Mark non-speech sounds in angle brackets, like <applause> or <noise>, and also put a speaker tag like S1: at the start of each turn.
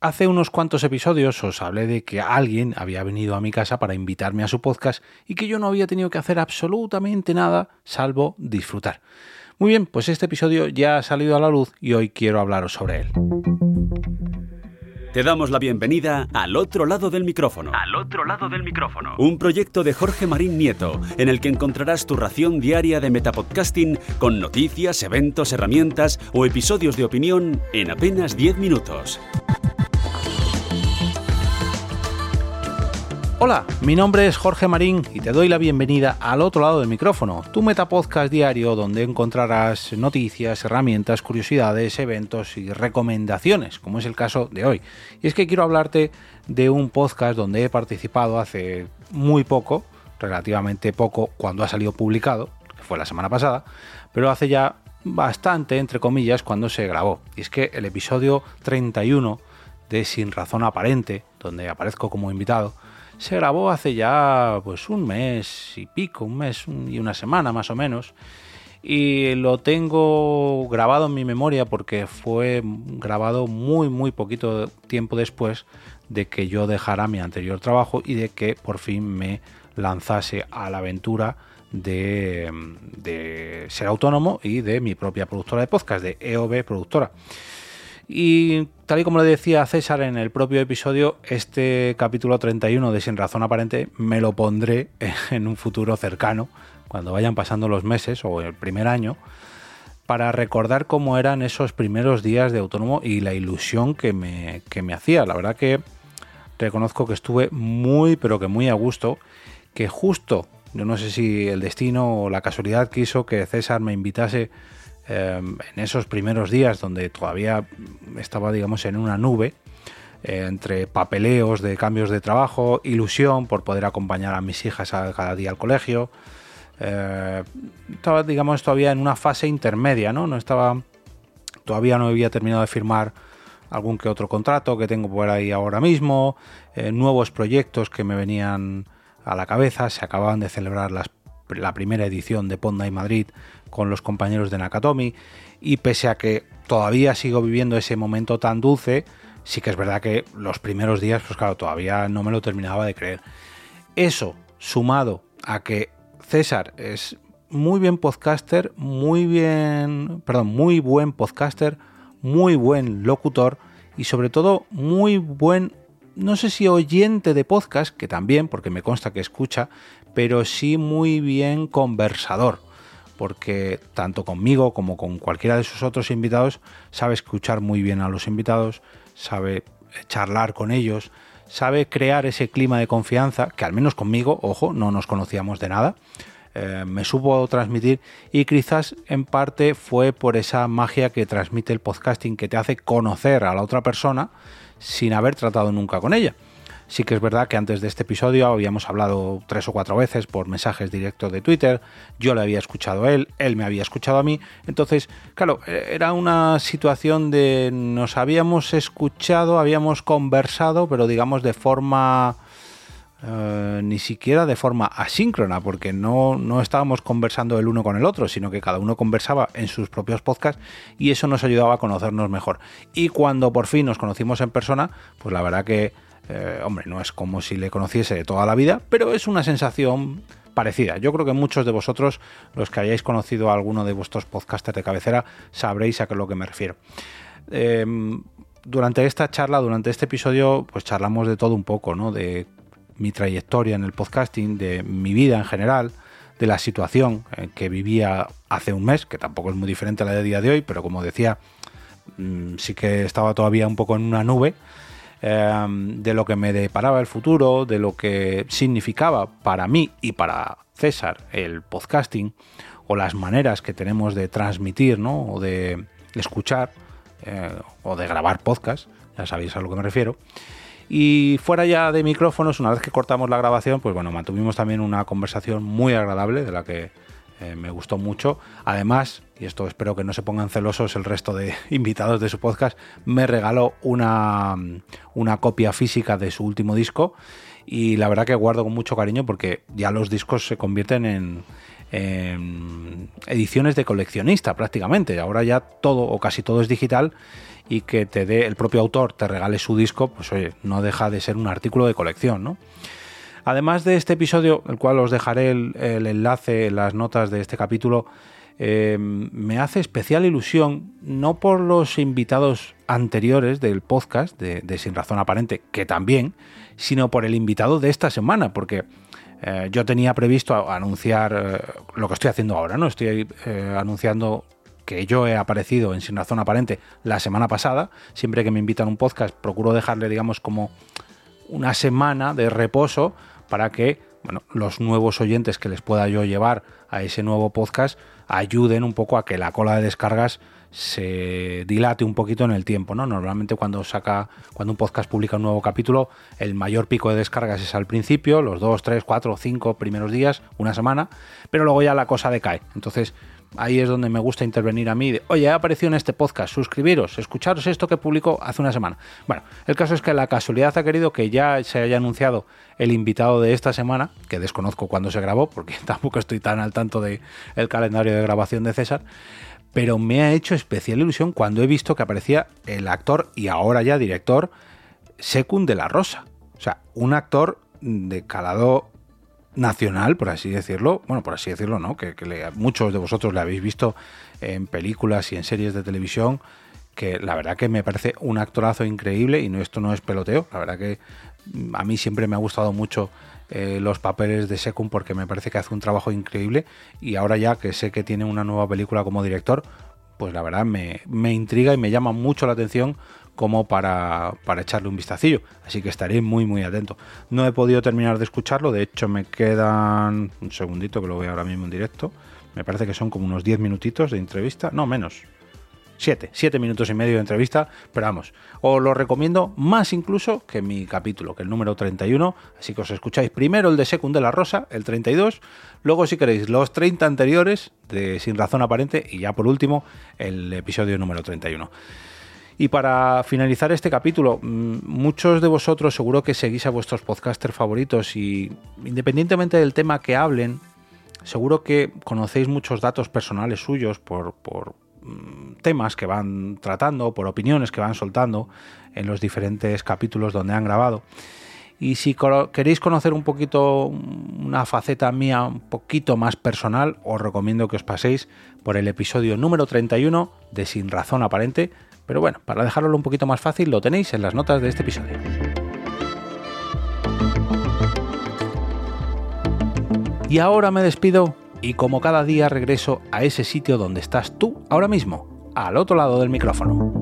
S1: Hace unos cuantos episodios os hablé de que alguien había venido a mi casa para invitarme a su podcast y que yo no había tenido que hacer absolutamente nada salvo disfrutar. Muy bien, pues este episodio ya ha salido a la luz y hoy quiero hablaros sobre él.
S2: Te damos la bienvenida al otro lado del micrófono.
S3: Al otro lado del micrófono.
S2: Un proyecto de Jorge Marín Nieto, en el que encontrarás tu ración diaria de metapodcasting con noticias, eventos, herramientas o episodios de opinión en apenas 10 minutos.
S1: Hola, mi nombre es Jorge Marín y te doy la bienvenida al otro lado del micrófono, tu metapodcast diario donde encontrarás noticias, herramientas, curiosidades, eventos y recomendaciones, como es el caso de hoy. Y es que quiero hablarte de un podcast donde he participado hace muy poco, relativamente poco cuando ha salido publicado, que fue la semana pasada, pero hace ya bastante, entre comillas, cuando se grabó. Y es que el episodio 31 de Sin Razón Aparente, donde aparezco como invitado, se grabó hace ya pues un mes y pico, un mes y una semana más o menos. Y lo tengo grabado en mi memoria porque fue grabado muy muy poquito tiempo después de que yo dejara mi anterior trabajo y de que por fin me lanzase a la aventura de, de ser autónomo y de mi propia productora de podcast, de EOB Productora. Y tal y como le decía César en el propio episodio, este capítulo 31 de Sin Razón Aparente me lo pondré <laughs> en un futuro cercano, cuando vayan pasando los meses o el primer año, para recordar cómo eran esos primeros días de autónomo y la ilusión que me, que me hacía. La verdad que reconozco que estuve muy, pero que muy a gusto, que justo, yo no sé si el destino o la casualidad quiso que César me invitase Em, en esos primeros días donde todavía estaba, digamos, en una nube, eh, entre papeleos de cambios de trabajo, ilusión por poder acompañar a mis hijas cada día al colegio. Eh, estaba, digamos, todavía en una fase intermedia, ¿no? No estaba, todavía no había terminado de firmar algún que otro contrato que tengo por ahí ahora mismo, eh, nuevos proyectos que me venían a la cabeza, se acababan de celebrar las la primera edición de Ponda y Madrid con los compañeros de Nakatomi y pese a que todavía sigo viviendo ese momento tan dulce, sí que es verdad que los primeros días, pues claro, todavía no me lo terminaba de creer. Eso, sumado a que César es muy bien podcaster, muy bien, perdón, muy buen podcaster, muy buen locutor y sobre todo muy buen, no sé si oyente de podcast, que también, porque me consta que escucha, pero sí muy bien conversador, porque tanto conmigo como con cualquiera de sus otros invitados sabe escuchar muy bien a los invitados, sabe charlar con ellos, sabe crear ese clima de confianza, que al menos conmigo, ojo, no nos conocíamos de nada, eh, me supo transmitir y quizás en parte fue por esa magia que transmite el podcasting que te hace conocer a la otra persona sin haber tratado nunca con ella. Sí que es verdad que antes de este episodio habíamos hablado tres o cuatro veces por mensajes directos de Twitter, yo le había escuchado a él, él me había escuchado a mí, entonces, claro, e-, era una situación de nos habíamos escuchado, habíamos conversado, pero digamos de forma... Eh, ni siquiera de forma asíncrona, porque no, no estábamos conversando el uno con el otro, sino que cada uno conversaba en sus propios podcasts y eso nos ayudaba a conocernos mejor. Y cuando por fin nos conocimos en persona, pues la verdad que eh, hombre, no es como si le conociese de toda la vida, pero es una sensación parecida. Yo creo que muchos de vosotros, los que hayáis conocido a alguno de vuestros podcasters de cabecera, sabréis a qué es lo que me refiero. Em, durante esta charla, durante este episodio, pues charlamos de todo un poco, ¿no? De mi trayectoria en el podcasting, de mi vida en general, de la situación que vivía hace un mes, que tampoco es muy diferente a la de día de hoy, pero como decía, mm, sí que estaba todavía un poco en una nube Em, de lo que me deparaba el futuro, de lo que significaba para mí y para César el podcasting, o las maneras que tenemos de transmitir, ¿no? o de escuchar, eh, o de grabar podcast, ya sabéis a lo que me refiero. Y fuera ya de micrófonos, una vez que cortamos la grabación, pues bueno, mantuvimos también una conversación muy agradable de la que eh, me gustó mucho. Además, y esto espero que no se pongan celosos el resto de <laughs> invitados de su podcast, me regaló una, una copia física de su último disco y la verdad que guardo con mucho cariño porque ya los discos se convierten en, ediciones de coleccionista prácticamente. Ahora ya todo o casi todo es digital y que te dé el propio autor, te regale su disco, pues oye, no deja de ser un artículo de colección, ¿no? Además de este episodio, el cual os dejaré el, enlace en las notas de este capítulo, eh, me hace especial ilusión, no por los invitados anteriores del podcast de, Sin Razón Aparente, que también, sino por el invitado de esta semana, porque eh, yo tenía previsto anunciar eh, lo que estoy haciendo ahora, ¿no? Estoy anunciando que yo he aparecido en Sin Razón Aparente la semana pasada. Siempre que me invitan a un podcast, procuro dejarle, digamos, como una semana de reposo para que bueno, los nuevos oyentes que les pueda yo llevar a ese nuevo podcast ayuden un poco a que la cola de descargas se dilate un poquito en el tiempo, ¿no? Normalmente cuando saca, cuando un podcast publica un nuevo capítulo, el mayor pico de descargas es al principio, los dos, tres, cuatro, cinco primeros días, una semana, pero luego ya la cosa decae. Entonces, ahí es donde me gusta intervenir a mí. Oye, ha aparecido en este podcast, suscribiros, escucharos esto que publicó hace una semana. Bueno, el caso es que la casualidad ha querido que ya se haya anunciado el invitado de esta semana, que desconozco cuándo se grabó, porque <laughs> tampoco estoy tan al tanto del el calendario de grabación de César. Pero me ha hecho especial ilusión cuando he visto que aparecía el actor y ahora ya director Secund de la Rosa. O sea, un actor de calado nacional, por así decirlo. Bueno, por así decirlo, ¿no? Que, muchos de vosotros le habéis visto en películas y en series de televisión, que la verdad que me parece un actorazo increíble y no, esto no es peloteo. La verdad que mm, a mí siempre me ha gustado mucho eh, los papeles de Secund porque me parece que hace un trabajo increíble y ahora ya que sé que tiene una nueva película como director, pues la verdad me, me intriga y me llama mucho la atención como para, echarle un vistacillo. Así que estaré muy muy atento. No he podido terminar de escucharlo, de hecho me quedan un segundito que lo voy ahora mismo en directo. Me parece que son como unos 10 minutitos de entrevista, no menos. 7, 7 minutos y medio de entrevista, pero vamos, os lo recomiendo más incluso que mi capítulo, que el número 31, así que os escucháis primero el de Secund de la Rosa, el 32, luego si queréis los 30 anteriores de Sin Razón Aparente y ya por último el episodio número 31. Y para finalizar este capítulo, mm, muchos de vosotros seguro que seguís a vuestros podcasters favoritos y independientemente del tema que hablen, seguro que conocéis muchos datos personales suyos por, mm, temas que van tratando, por opiniones que van soltando en los diferentes capítulos donde han grabado. Y si queréis conocer un poquito una faceta mía un poquito más personal, os recomiendo que os paséis por el episodio número 31 de Sin Razón Aparente, pero bueno, para dejarlo un poquito más fácil lo tenéis en las notas de este episodio. Y ahora me despido y como cada día regreso a ese sitio donde estás tú ahora mismo, al otro lado del micrófono.